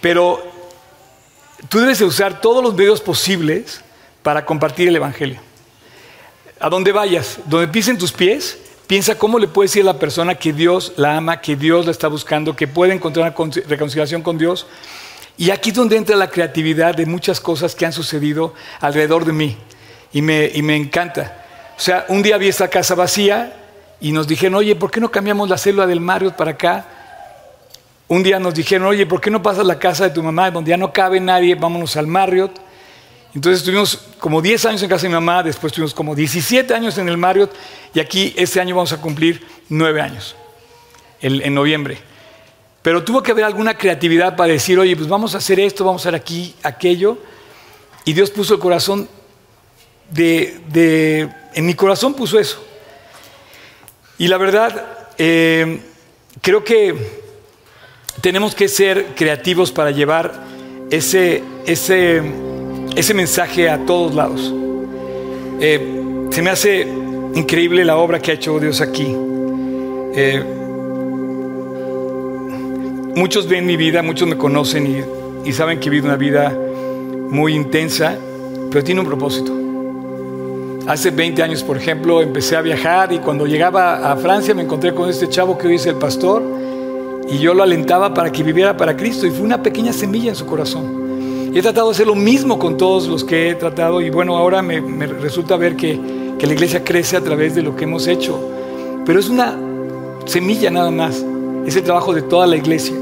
pero tú debes de usar todos los medios posibles para compartir el Evangelio. A donde vayas, donde pisen tus pies, piensa cómo le puedes decir a la persona que Dios la ama, que Dios la está buscando, que puede encontrar una reconciliación con Dios. Y aquí es donde entra la creatividad de muchas cosas que han sucedido alrededor de mí. Y me, y me encanta. O sea, un día vi esta casa vacía y nos dijeron, oye, ¿por qué no cambiamos la célula del Marriott para acá? Un día nos dijeron, oye, ¿por qué no pasas la casa de tu mamá donde ya no cabe nadie? Vámonos al Marriott. Entonces estuvimos como 10 años en casa de mi mamá, después tuvimos como 17 años en el Marriott y aquí este año vamos a cumplir 9 años, en noviembre. Pero tuvo que haber alguna creatividad para decir, oye, pues vamos a hacer esto, vamos a hacer aquí, aquello. Y Dios puso el corazón de, en mi corazón puso eso. Y la verdad, eh, creo que tenemos que ser creativos para llevar ese, ese, ese mensaje a todos lados. Eh, se me hace increíble la obra que ha hecho Dios aquí. Eh, muchos ven mi vida, muchos me conocen y, y saben que he vivido una vida muy intensa, pero tiene un propósito. Hace 20 años, por ejemplo, empecé a viajar y cuando llegaba a Francia me encontré con este chavo que hoy es el pastor y yo lo alentaba para que viviera para Cristo y fue una pequeña semilla en su corazón. Y he tratado de hacer lo mismo con todos los que he tratado y bueno, ahora me, resulta ver que, que, la iglesia crece a través de lo que hemos hecho. Pero es una semilla nada más, es el trabajo de toda la iglesia.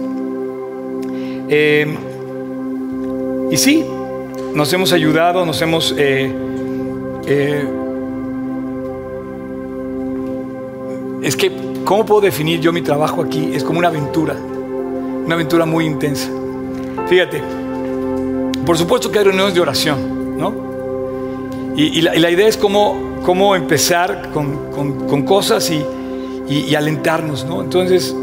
Eh, y sí, nos hemos ayudado, nos hemos... Eh, eh, es que, ¿cómo puedo definir yo mi trabajo aquí? Es como una aventura, una aventura muy intensa. Fíjate, por supuesto que hay reuniones de oración, ¿no? Y, la, idea es cómo, empezar con, cosas y, alentarnos, ¿no? Entonces,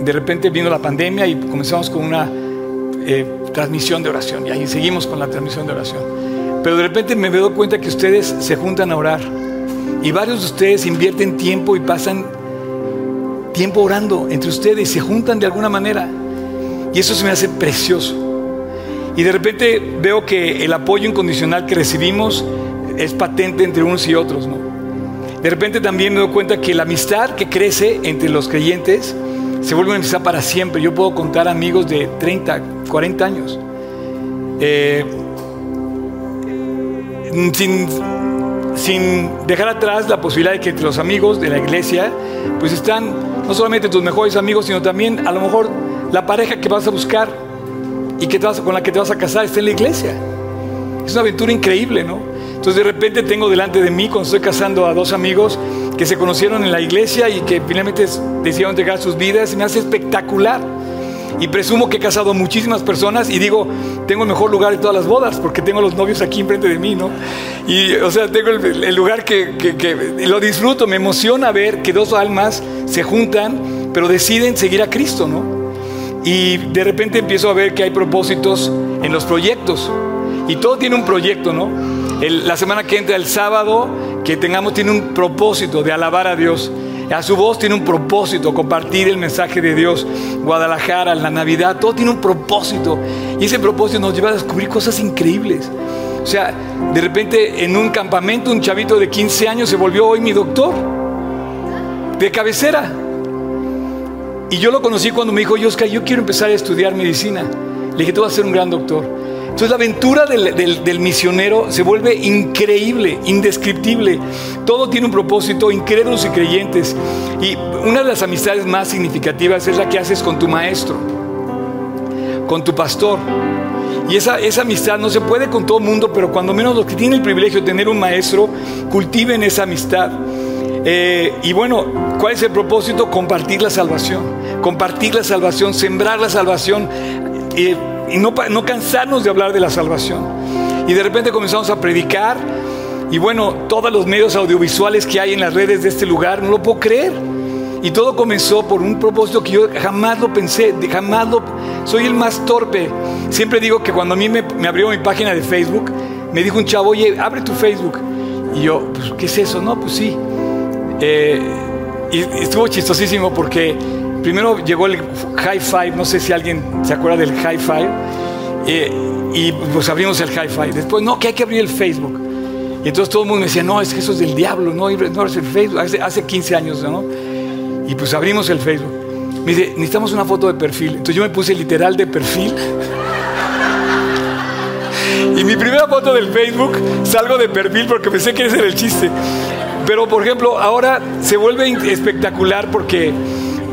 de repente vino la pandemia y comenzamos con una eh, transmisión de oración y ahí seguimos con la transmisión de oración. Pero de repente me doy cuenta que ustedes se juntan a orar. Y varios de ustedes invierten tiempo y pasan tiempo orando entre ustedes, se juntan de alguna manera. Y eso se me hace precioso. Y de repente veo que el apoyo incondicional que recibimos es patente entre unos y otros. ¿no? De repente también me doy cuenta que la amistad que crece entre los creyentes se vuelve una amistad para siempre. Yo puedo contar amigos de 30, 40 años. Eh, sin, sin dejar atrás la posibilidad de que los amigos de la iglesia, pues están no solamente tus mejores amigos, sino también a lo mejor la pareja que vas a buscar y que con la que te vas a casar está en la iglesia. Es una aventura increíble, ¿no? Entonces de repente tengo delante de mí, cuando estoy casando a dos amigos que se conocieron en la iglesia y que finalmente decidieron entregar sus vidas, me hace espectacular. Y presumo que he casado muchísimas personas y digo, tengo el mejor lugar de todas las bodas porque tengo los novios aquí enfrente de mí, ¿no? Y, o sea, tengo el, lugar que, lo disfruto, me emociona ver que dos almas se juntan, pero deciden seguir a Cristo, ¿no? Y de repente empiezo a ver que hay propósitos en los proyectos. Y todo tiene un proyecto, ¿no? la semana que entra, el sábado, que tengamos, tiene un propósito de alabar a Dios. A su voz tiene un propósito, compartir el mensaje de Dios. Guadalajara, la Navidad, todo tiene un propósito. Y ese propósito nos lleva a descubrir cosas increíbles. O sea, de repente en un campamento un chavito de 15 años se volvió hoy mi doctor. De cabecera. Y yo lo conocí cuando me dijo, Oscar, yo quiero empezar a estudiar medicina. Le dije, tú vas a ser un gran doctor. Entonces la aventura del, misionero se vuelve increíble, indescriptible. Todo tiene un propósito, incrédulos y creyentes. Y una de las amistades más significativas es la que haces con tu maestro, con tu pastor. Y esa, esa amistad no se puede con todo el mundo, pero cuando menos los que tienen el privilegio de tener un maestro, cultiven esa amistad. Eh, y bueno, ¿cuál es el propósito? Compartir la salvación. Compartir la salvación, sembrar la salvación. Eh, y no, no cansarnos de hablar de la salvación. Y de repente comenzamos a predicar y bueno, todos los medios audiovisuales que hay en las redes de este lugar, no lo puedo creer. Y todo comenzó por un propósito que yo jamás lo pensé, jamás lo... Soy el más torpe. Siempre digo que cuando a mí me, abrió mi página de Facebook, me dijo un chavo, oye, abre tu Facebook. Y yo, pues, ¿qué es eso? No, pues sí. Eh, y estuvo chistosísimo porque primero llegó el high five, no sé si alguien se acuerda del high five, eh, y pues abrimos el high five. Después, no, que hay que abrir el Facebook. Y entonces todo el mundo me decía, no, es que eso es del diablo, no, no es el Facebook, hace, hace 15 años, ¿no? Y pues abrimos el Facebook. Me dice, necesitamos una foto de perfil. Entonces yo me puse literal de perfil. Y mi primera foto del Facebook salgo de perfil porque pensé que ese era el chiste. Pero por ejemplo, ahora se vuelve espectacular porque,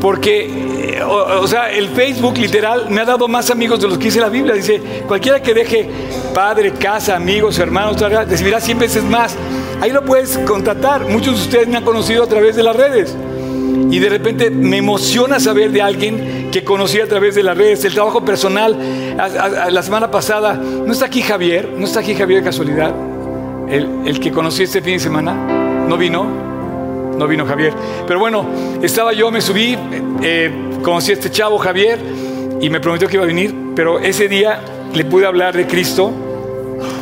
porque eh, o, sea, el Facebook literal me ha dado más amigos de los que dice la Biblia. Dice, cualquiera que deje padre, casa, amigos, hermanos, recibirá 100 veces más. Ahí lo puedes contratar. Muchos de ustedes me han conocido a través de las redes. Y de repente me emociona saber de alguien que conocí a través de las redes, el trabajo personal. la semana pasada, ¿no está aquí Javier? ¿No está aquí Javier de casualidad? El, que conocí este fin de semana. ¿No vino? No vino Javier. Pero bueno, estaba yo, me subí, eh, conocí a este chavo Javier y me prometió que iba a venir, pero ese día le pude hablar de Cristo.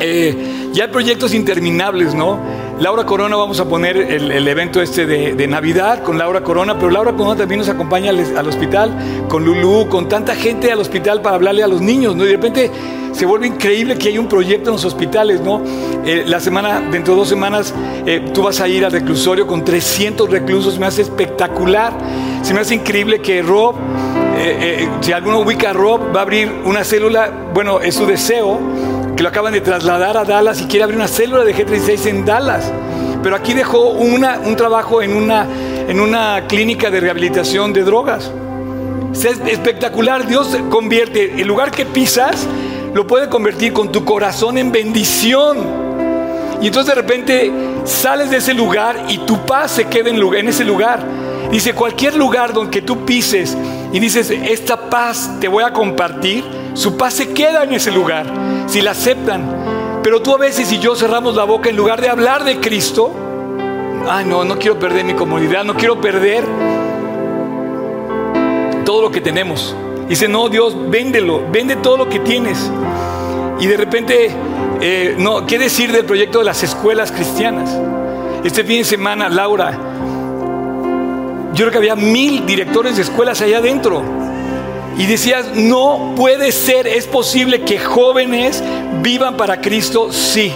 Eh, ya hay proyectos interminables, ¿no? Laura Corona, vamos a poner el, evento este de, Navidad con Laura Corona, pero Laura Corona también nos acompaña al, hospital, con Lulú, con tanta gente al hospital para hablarle a los niños, ¿no? Y de repente se vuelve increíble que hay un proyecto en los hospitales, ¿no? Eh, la semana, dentro de dos semanas, eh, tú vas a ir al reclusorio con 300 reclusos, me hace espectacular. Se me hace increíble que Rob, eh, si alguno ubica a Rob, va a abrir una célula, bueno, es su deseo que lo acaban de trasladar a Dallas y quiere abrir una célula de G36 en Dallas. Pero aquí dejó una, un trabajo en una, en una clínica de rehabilitación de drogas. Es espectacular, Dios convierte el lugar que pisas, lo puede convertir con tu corazón en bendición. Y entonces de repente sales de ese lugar y tu paz se queda en, en ese lugar. Dice, cualquier lugar donde tú pises y dices, esta paz te voy a compartir, su paz se queda en ese lugar, si la aceptan. Pero tú a veces y yo cerramos la boca en lugar de hablar de Cristo. Ay, no, no quiero perder mi comodidad, no quiero perder todo lo que tenemos. Dice, no, Dios, véndelo, vende todo lo que tienes. Y de repente, eh, no, ¿qué decir del proyecto de las escuelas cristianas? Este fin de semana, Laura, yo creo que había mil directores de escuelas allá adentro. Y decías, no puede ser, es posible que jóvenes vivan para Cristo, sí.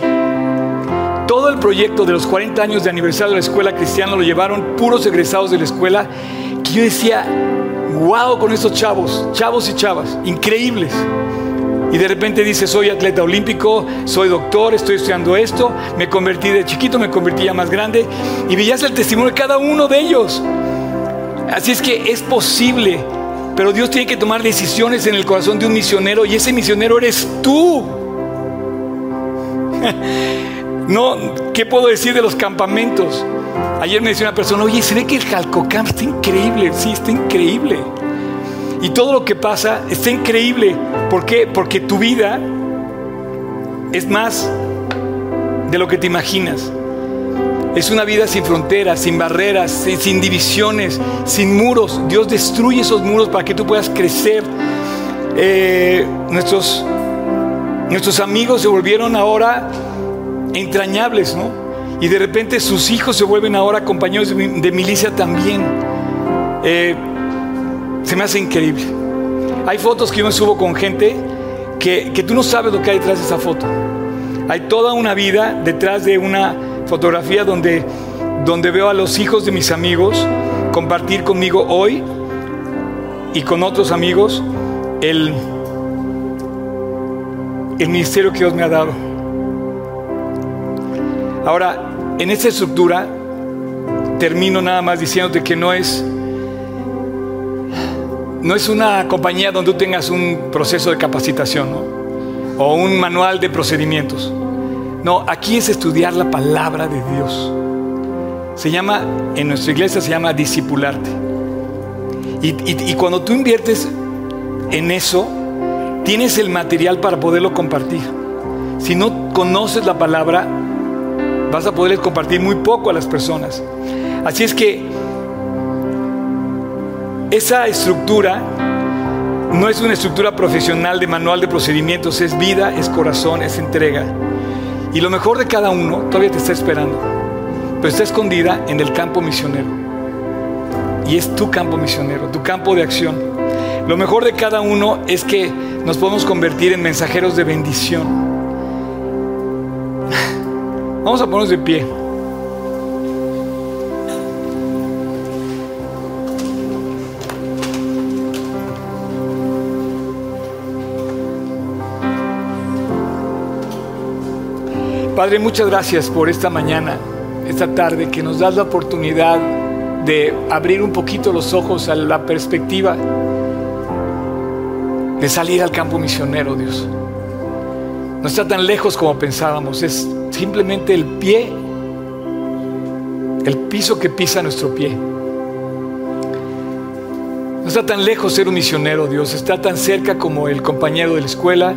Todo el proyecto de los 40 años de aniversario de la escuela cristiana lo llevaron puros egresados de la escuela, que yo decía, wow con estos chavos, chavos y chavas, increíbles. Y de repente dice, soy atleta olímpico, soy doctor, estoy estudiando esto, me convertí de chiquito, me convertí ya más grande. Y veías el testimonio de cada uno de ellos. Así es que es posible, pero Dios tiene que tomar decisiones en el corazón de un misionero y ese misionero eres tú. No, ¿qué puedo decir de los campamentos? Ayer me decía una persona, oye, se ve que el Jalcocamp está increíble. Sí, está increíble. Y todo lo que pasa está increíble. ¿Por qué? Porque tu vida es más de lo que te imaginas. Es una vida sin fronteras, sin barreras, sin, divisiones, sin muros. Dios destruye esos muros para que tú puedas crecer. Eh, nuestros, nuestros amigos se volvieron ahora entrañables, ¿no? Y de repente sus hijos se vuelven ahora compañeros de, milicia también. Eh, se me hace increíble. Hay fotos que yo me subo con gente que, que tú no sabes lo que hay detrás de esa foto. Hay toda una vida detrás de una fotografía donde, donde veo a los hijos de mis amigos compartir conmigo hoy y con otros amigos el, el ministerio que Dios me ha dado. Ahora, en esta estructura, termino nada más diciéndote que no es, no es una compañía donde tú tengas un proceso de capacitación o un manual de procedimientos. No, aquí es estudiar la palabra de Dios. Se llama, en nuestra iglesia se llama discipularte. Y, cuando tú inviertes en eso, tienes el material para poderlo compartir. Si no conoces la palabra, vas a poder compartir muy poco a las personas. Así es que esa estructura no es una estructura profesional de manual de procedimientos, es vida, es corazón, es entrega. Y lo mejor de cada uno todavía te está esperando, pero está escondida en el campo misionero. y es tu campo misionero, tu campo de acción. Lo mejor de cada uno es que nos podemos convertir en mensajeros de bendición. Vamos a ponernos de pie. Padre, muchas gracias por esta mañana, esta tarde, que nos das la oportunidad de abrir un poquito los ojos a la perspectiva de salir al campo misionero, Dios. No está tan lejos como pensábamos, es simplemente el pie, el piso que pisa nuestro pie. No está tan lejos ser un misionero, Dios, está tan cerca como el compañero de la escuela,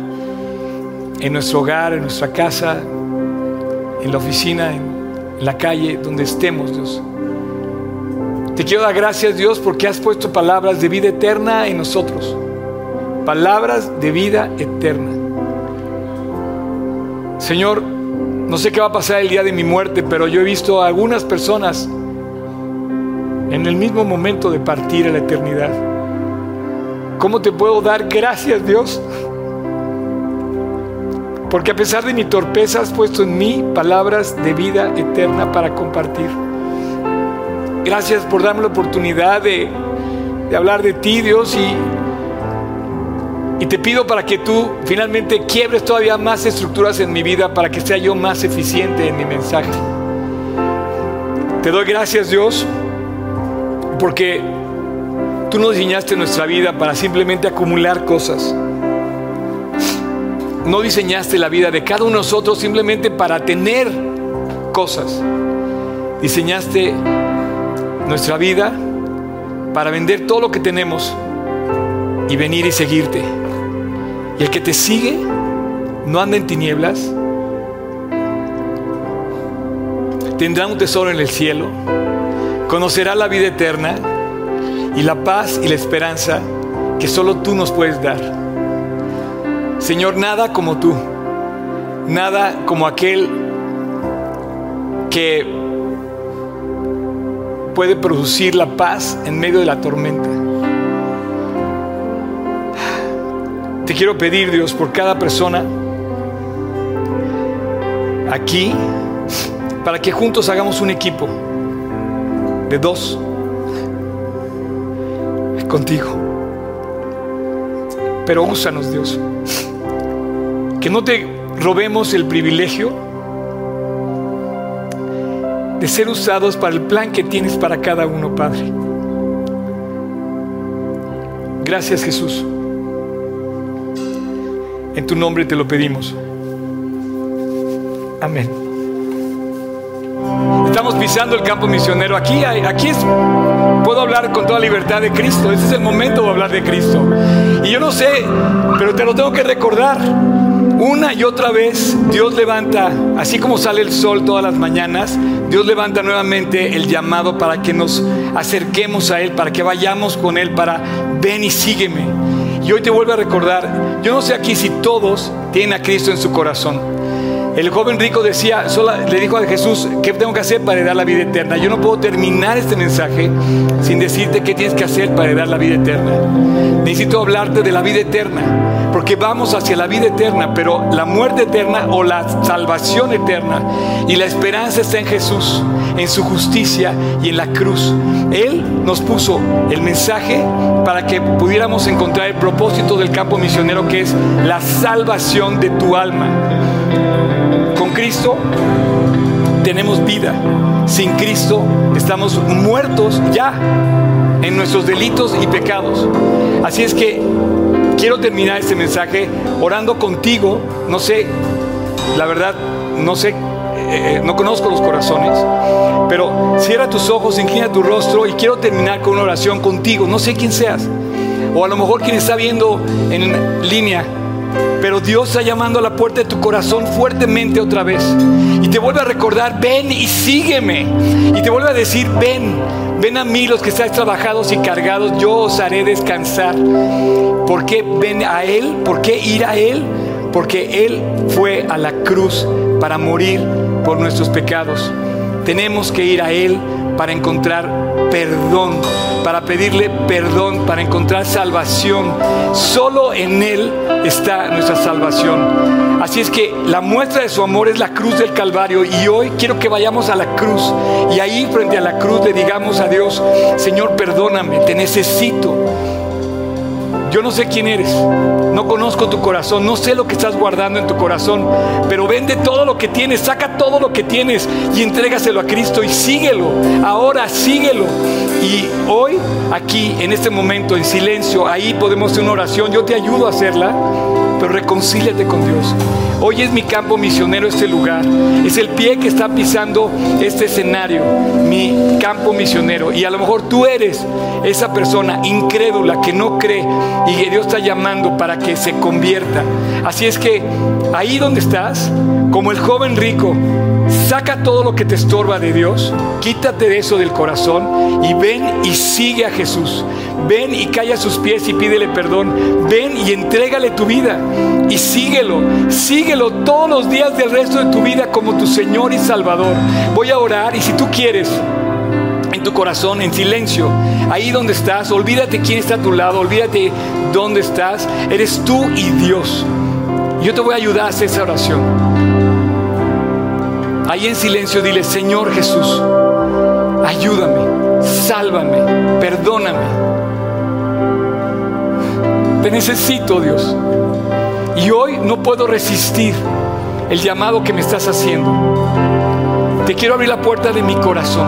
en nuestro hogar, en nuestra casa, en la oficina, en la calle, donde estemos, Dios. Te quiero dar gracias, Dios, porque has puesto palabras de vida eterna en nosotros. Palabras de vida eterna. Señor, no sé qué va a pasar el día de mi muerte, pero yo he visto a algunas personas en el mismo momento de partir a la eternidad. ¿Cómo te puedo dar gracias, Dios? Porque a pesar de mi torpeza has puesto en mí palabras de vida eterna para compartir. Gracias por darme la oportunidad de, hablar de ti, Dios, y, y te pido para que tú finalmente quiebres todavía más estructuras en mi vida para que sea yo más eficiente en mi mensaje. Te doy gracias, Dios, porque tú no diseñaste nuestra vida para simplemente acumular cosas no diseñaste la vida de cada uno de nosotros simplemente para tener cosas. Diseñaste nuestra vida para vender todo lo que tenemos y venir y seguirte. Y el que te sigue no anda en tinieblas, tendrá un tesoro en el cielo, conocerá la vida eterna y la paz y la esperanza que solo tú nos puedes dar. Señor, nada como tú, nada como aquel que puede producir la paz en medio de la tormenta. Te quiero pedir, Dios, por cada persona aquí, para que juntos hagamos un equipo de dos contigo. Pero úsanos, Dios. Que no te robemos el privilegio de ser usados para el plan que tienes para cada uno, Padre. Gracias Jesús. En tu nombre te lo pedimos. Amén. Estamos pisando el campo misionero. Aquí, aquí es, puedo hablar con toda libertad de Cristo. Este es el momento de hablar de Cristo. Y yo no sé, pero te lo tengo que recordar. Una y otra vez Dios levanta, así como sale el sol todas las mañanas, Dios levanta nuevamente el llamado para que nos acerquemos a Él, para que vayamos con Él, para ven y sígueme. Y hoy te vuelvo a recordar, yo no sé aquí si todos tienen a Cristo en su corazón. El joven rico decía, le dijo a Jesús, ¿qué tengo que hacer para dar la vida eterna? Yo no puedo terminar este mensaje sin decirte qué tienes que hacer para dar la vida eterna. Necesito hablarte de la vida eterna, porque vamos hacia la vida eterna, pero la muerte eterna o la salvación eterna y la esperanza está en Jesús, en su justicia y en la cruz. Él nos puso el mensaje para que pudiéramos encontrar el propósito del campo misionero que es la salvación de tu alma. Cristo tenemos vida. Sin Cristo estamos muertos ya en nuestros delitos y pecados. Así es que quiero terminar este mensaje orando contigo. No sé, la verdad, no sé, eh, no conozco los corazones, pero cierra tus ojos, inclina tu rostro y quiero terminar con una oración contigo. No sé quién seas, o a lo mejor quien está viendo en línea pero Dios está llamando a la puerta de tu corazón fuertemente otra vez. Y te vuelve a recordar, ven y sígueme. Y te vuelve a decir, ven, ven a mí los que estáis trabajados y cargados, yo os haré descansar. ¿Por qué ven a Él? ¿Por qué ir a Él? Porque Él fue a la cruz para morir por nuestros pecados. Tenemos que ir a Él para encontrar perdón, para pedirle perdón, para encontrar salvación. Solo en Él está nuestra salvación. Así es que la muestra de su amor es la cruz del Calvario y hoy quiero que vayamos a la cruz y ahí frente a la cruz le digamos a Dios, Señor, perdóname, te necesito. Yo no sé quién eres, no conozco tu corazón, no sé lo que estás guardando en tu corazón, pero vende todo lo que tienes, saca todo lo que tienes y entrégaselo a Cristo y síguelo. Ahora síguelo. Y hoy, aquí, en este momento, en silencio, ahí podemos hacer una oración. Yo te ayudo a hacerla, pero reconcíliate con Dios. Hoy es mi campo misionero este lugar. Es el pie que está pisando este escenario, mi campo misionero. Y a lo mejor tú eres esa persona incrédula que no cree y que Dios está llamando para que se convierta. Así es que ahí donde estás, como el joven rico, saca todo lo que te estorba de Dios, quítate de eso del corazón y ven y sigue a Jesús. Ven y calla a sus pies y pídele perdón. Ven y entrégale tu vida y síguelo. Síguelo todos los días del resto de tu vida como tu Señor y Salvador. Voy a orar y si tú quieres en tu corazón, en silencio, ahí donde estás, olvídate quién está a tu lado, olvídate dónde estás. Eres tú y Dios. Yo te voy a ayudar a hacer esa oración. Ahí en silencio dile, Señor Jesús, ayúdame, sálvame, perdóname. Te necesito, Dios. Y hoy no puedo resistir el llamado que me estás haciendo. Te quiero abrir la puerta de mi corazón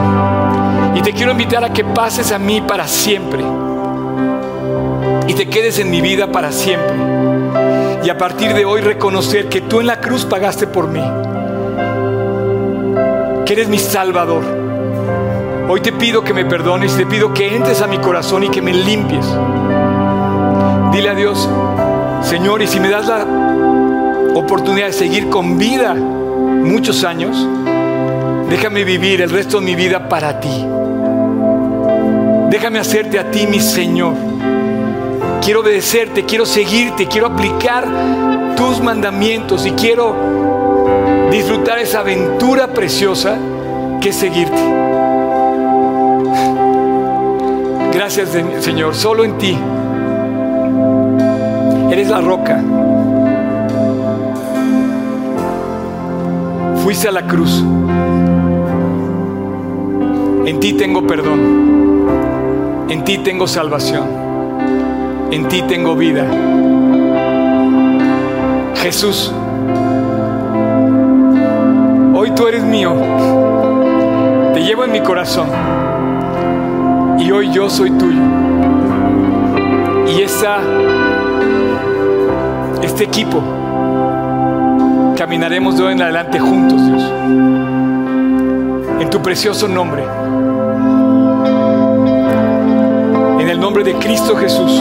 y te quiero invitar a que pases a mí para siempre y te quedes en mi vida para siempre. Y a partir de hoy reconocer que tú en la cruz pagaste por mí, que eres mi salvador. Hoy te pido que me perdones, te pido que entres a mi corazón y que me limpies. Dile a Dios, Señor, y si me das la oportunidad de seguir con vida muchos años, déjame vivir el resto de mi vida para ti. Déjame hacerte a ti mi Señor. Quiero obedecerte, quiero seguirte, quiero aplicar tus mandamientos y quiero disfrutar esa aventura preciosa que es seguirte. Gracias Señor, solo en ti. Eres la roca. Fuiste a la cruz. En ti tengo perdón. En ti tengo salvación. En ti tengo vida. Jesús, hoy tú eres mío. Te llevo en mi corazón. Y hoy yo soy tuyo. Y esa este equipo, caminaremos de hoy en adelante juntos, Dios. En tu precioso nombre. En el nombre de Cristo Jesús.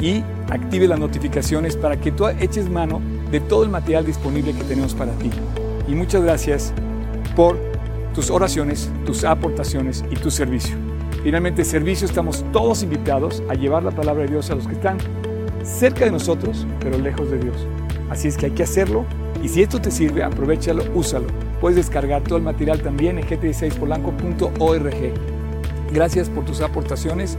y active las notificaciones para que tú eches mano de todo el material disponible que tenemos para ti. Y muchas gracias por tus oraciones, tus aportaciones y tu servicio. Finalmente, servicio, estamos todos invitados a llevar la palabra de Dios a los que están cerca de nosotros, pero lejos de Dios. Así es que hay que hacerlo y si esto te sirve, aprovechalo, úsalo. Puedes descargar todo el material también en gt16polanco.org. Gracias por tus aportaciones,